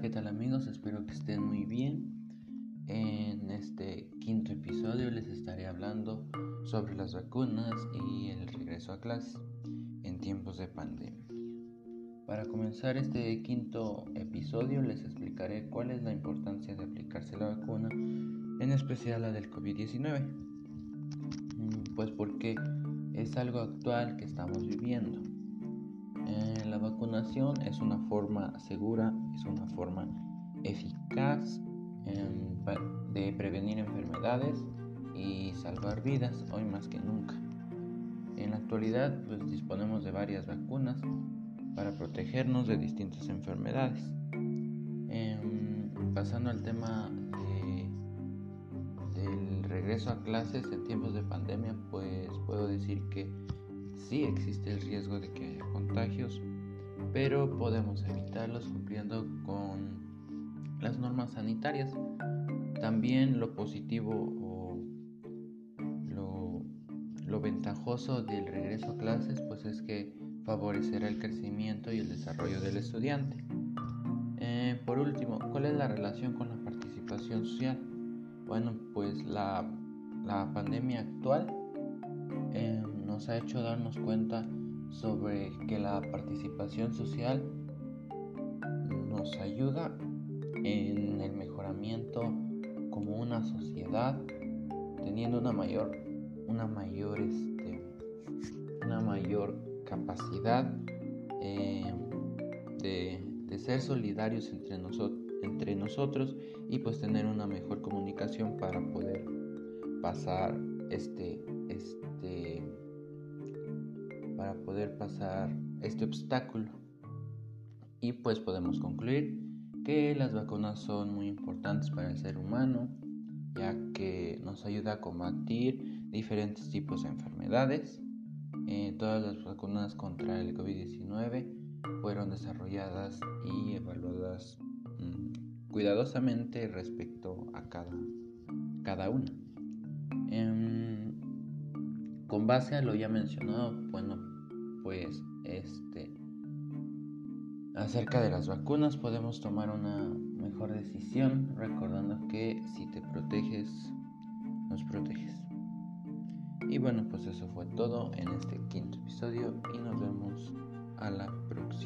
¿qué tal amigos? Espero que estén muy bien. En este quinto episodio les estaré hablando sobre las vacunas y el regreso a clase en tiempos de pandemia. Para comenzar este quinto episodio les explicaré cuál es la importancia de aplicarse la vacuna, en especial la del COVID-19. Mm, pues porque es algo actual que estamos viviendo eh, es una forma segura, es una forma eficaz em, de prevenir enfermedades y salvar vidas hoy más que nunca. En la actualidad pues, disponemos de varias vacunas para protegernos de distintas enfermedades. Em, pasando al tema del regreso a clases en tiempos de pandemia, pues puedo decir que sí existe el riesgo de que haya contagios, pero podemos evitarlos cumpliendo con las normas sanitarias. También lo positivo o lo, ventajoso del regreso a clases pues es que favorecerá el crecimiento y el desarrollo del estudiante. Eh, por último, ¿cuál es la relación con la participación social? Bueno, pues la, la pandemia actual eh, nos ha hecho darnos cuenta sobre que la participación social nos ayuda en el mejoramiento como una sociedad teniendo una mayor una mayor este, una mayor capacidad eh, de, de, ser solidarios entre, nosotros entre nosotros y pues tener una mejor comunicación para poder pasar este, este poder pasar este obstáculo. Y pues podemos concluir que las vacunas son muy importantes para el ser humano, ya que nos ayuda a combatir diferentes tipos de enfermedades. Eh, todas las vacunas contra el COVID-19 fueron desarrolladas y evaluadas mm, cuidadosamente respecto a cada, cada una. Em, con base a lo ya mencionado, bueno, pues este acerca de las vacunas podemos tomar una mejor decisión recordando que si te proteges nos proteges. Y bueno pues eso fue todo en este quinto episodio y nos vemos a la próxima